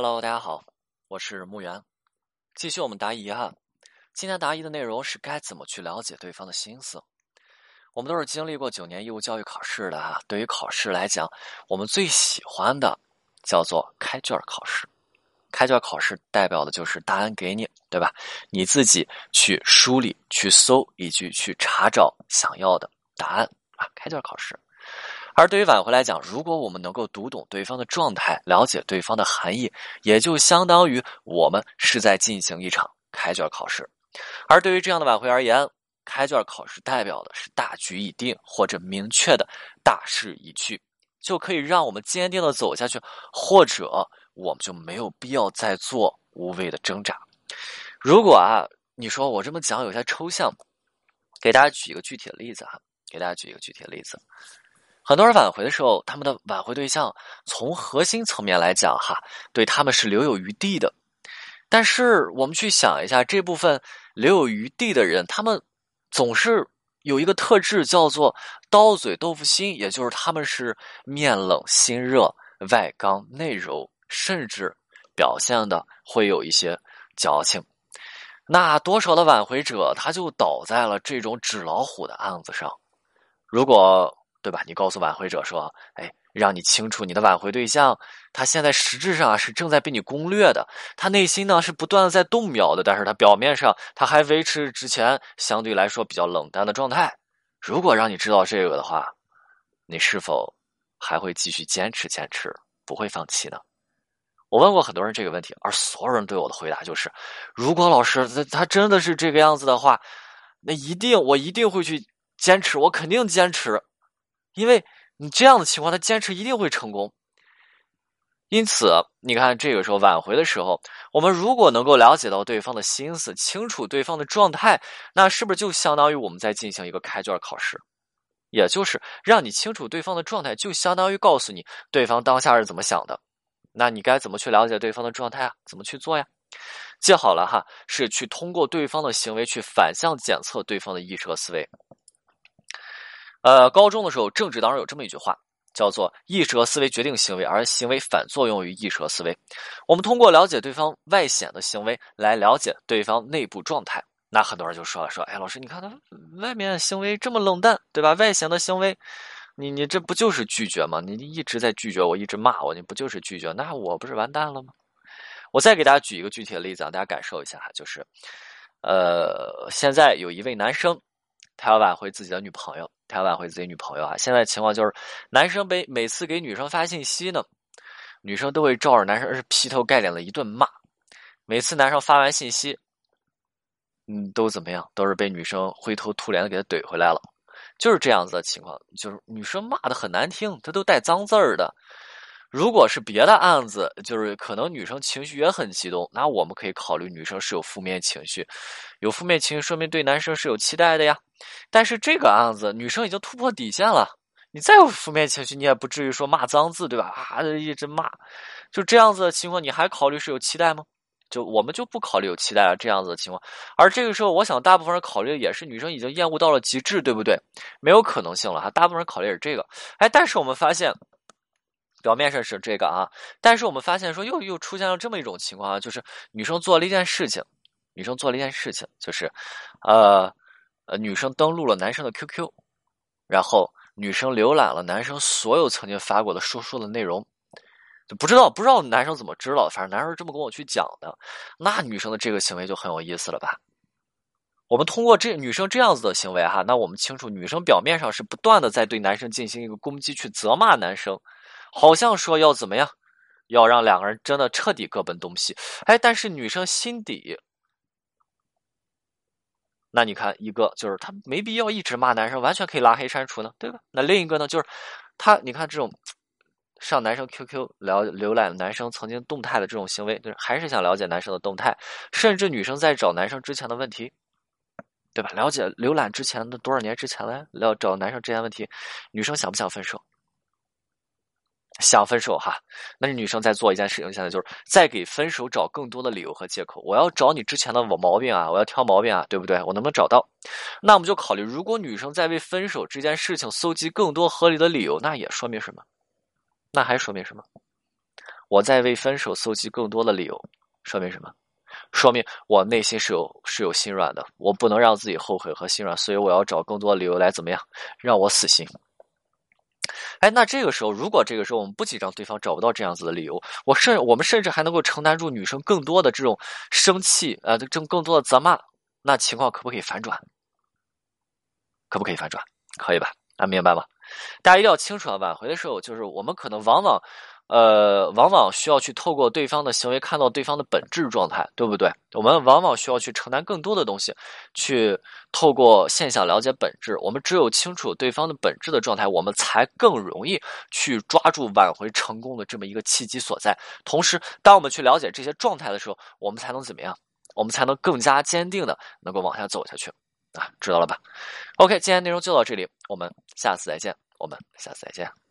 Hello，大家好，我是木源，继续我们答疑哈。今天答疑的内容是该怎么去了解对方的心思。我们都是经历过九年义务教育考试的哈。对于考试来讲，我们最喜欢的叫做开卷考试。开卷考试代表的就是答案给你，对吧？你自己去梳理、去搜以及去查找想要的答案啊。开卷考试。而对于挽回来讲，如果我们能够读懂对方的状态，了解对方的含义，也就相当于我们是在进行一场开卷考试。而对于这样的挽回而言，开卷考试代表的是大局已定或者明确的大势已去，就可以让我们坚定的走下去，或者我们就没有必要再做无谓的挣扎。如果啊，你说我这么讲有些抽象，给大家举一个具体的例子哈，给大家举一个具体的例子。很多人挽回的时候，他们的挽回对象从核心层面来讲，哈，对他们是留有余地的。但是我们去想一下，这部分留有余地的人，他们总是有一个特质，叫做刀嘴豆腐心，也就是他们是面冷心热、外刚内柔，甚至表现的会有一些矫情。那多少的挽回者，他就倒在了这种纸老虎的案子上。如果对吧？你告诉挽回者说：“哎，让你清楚，你的挽回对象，他现在实质上是正在被你攻略的，他内心呢是不断的在动摇的，但是他表面上他还维持之前相对来说比较冷淡的状态。如果让你知道这个的话，你是否还会继续坚持坚持，不会放弃呢？”我问过很多人这个问题，而所有人对我的回答就是：“如果老师他他真的是这个样子的话，那一定我一定会去坚持，我肯定坚持。”因为你这样的情况，他坚持一定会成功。因此，你看这个时候挽回的时候，我们如果能够了解到对方的心思，清楚对方的状态，那是不是就相当于我们在进行一个开卷考试？也就是让你清楚对方的状态，就相当于告诉你对方当下是怎么想的。那你该怎么去了解对方的状态啊？怎么去做呀？记好了哈，是去通过对方的行为去反向检测对方的意识和思维。呃，高中的时候，政治当中有这么一句话，叫做“意识和思维决定行为，而行为反作用于意识和思维”。我们通过了解对方外显的行为来了解对方内部状态。那很多人就说了：“说，哎，老师，你看他外面行为这么冷淡，对吧？外显的行为，你你这不就是拒绝吗？你一直在拒绝我，一直骂我，你不就是拒绝？那我不是完蛋了吗？”我再给大家举一个具体的例子啊，大家感受一下哈，就是，呃，现在有一位男生。他要挽回自己的女朋友，他挽回自己女朋友啊！现在情况就是，男生每每次给女生发信息呢，女生都会照着男生是劈头盖脸的一顿骂。每次男生发完信息，嗯，都怎么样？都是被女生灰头土脸的给他怼回来了，就是这样子的情况。就是女生骂的很难听，她都带脏字儿的。如果是别的案子，就是可能女生情绪也很激动，那我们可以考虑女生是有负面情绪，有负面情绪说明对男生是有期待的呀。但是这个案子，女生已经突破底线了，你再有负面情绪，你也不至于说骂脏字，对吧？啊，一直骂，就这样子的情况，你还考虑是有期待吗？就我们就不考虑有期待了，这样子的情况。而这个时候，我想大部分人考虑的也是女生已经厌恶到了极致，对不对？没有可能性了哈，大部分人考虑也是这个。哎，但是我们发现。表面上是这个啊，但是我们发现说又又出现了这么一种情况啊，就是女生做了一件事情，女生做了一件事情，就是，呃呃，女生登录了男生的 QQ，然后女生浏览了男生所有曾经发过的说说的内容，就不知道不知道男生怎么知道，反正男生是这么跟我去讲的，那女生的这个行为就很有意思了吧？我们通过这女生这样子的行为哈，那我们清楚女生表面上是不断的在对男生进行一个攻击，去责骂男生。好像说要怎么样，要让两个人真的彻底各奔东西。哎，但是女生心底，那你看，一个就是她没必要一直骂男生，完全可以拉黑删除呢，对吧？那另一个呢，就是她，你看这种上男生 QQ 了浏览男生曾经动态的这种行为，就是还是想了解男生的动态，甚至女生在找男生之前的问题，对吧？了解浏览之前的多少年之前了，要找男生之前问题，女生想不想分手？想分手哈，那女生在做一件事情，现在就是在给分手找更多的理由和借口。我要找你之前的毛病啊，我要挑毛病啊，对不对？我能不能找到？那我们就考虑，如果女生在为分手这件事情搜集更多合理的理由，那也说明什么？那还说明什么？我在为分手搜集更多的理由，说明什么？说明我内心是有是有心软的，我不能让自己后悔和心软，所以我要找更多的理由来怎么样让我死心。哎，那这个时候，如果这个时候我们不紧张，对方找不到这样子的理由，我甚我们甚至还能够承担住女生更多的这种生气，呃，这更多的责骂，那情况可不可以反转？可不可以反转？可以吧？啊，明白吗？大家一定要清楚啊！挽回的时候，就是我们可能往往。呃，往往需要去透过对方的行为看到对方的本质状态，对不对？我们往往需要去承担更多的东西，去透过现象了解本质。我们只有清楚对方的本质的状态，我们才更容易去抓住挽回成功的这么一个契机所在。同时，当我们去了解这些状态的时候，我们才能怎么样？我们才能更加坚定的能够往下走下去啊！知道了吧？OK，今天内容就到这里，我们下次再见。我们下次再见。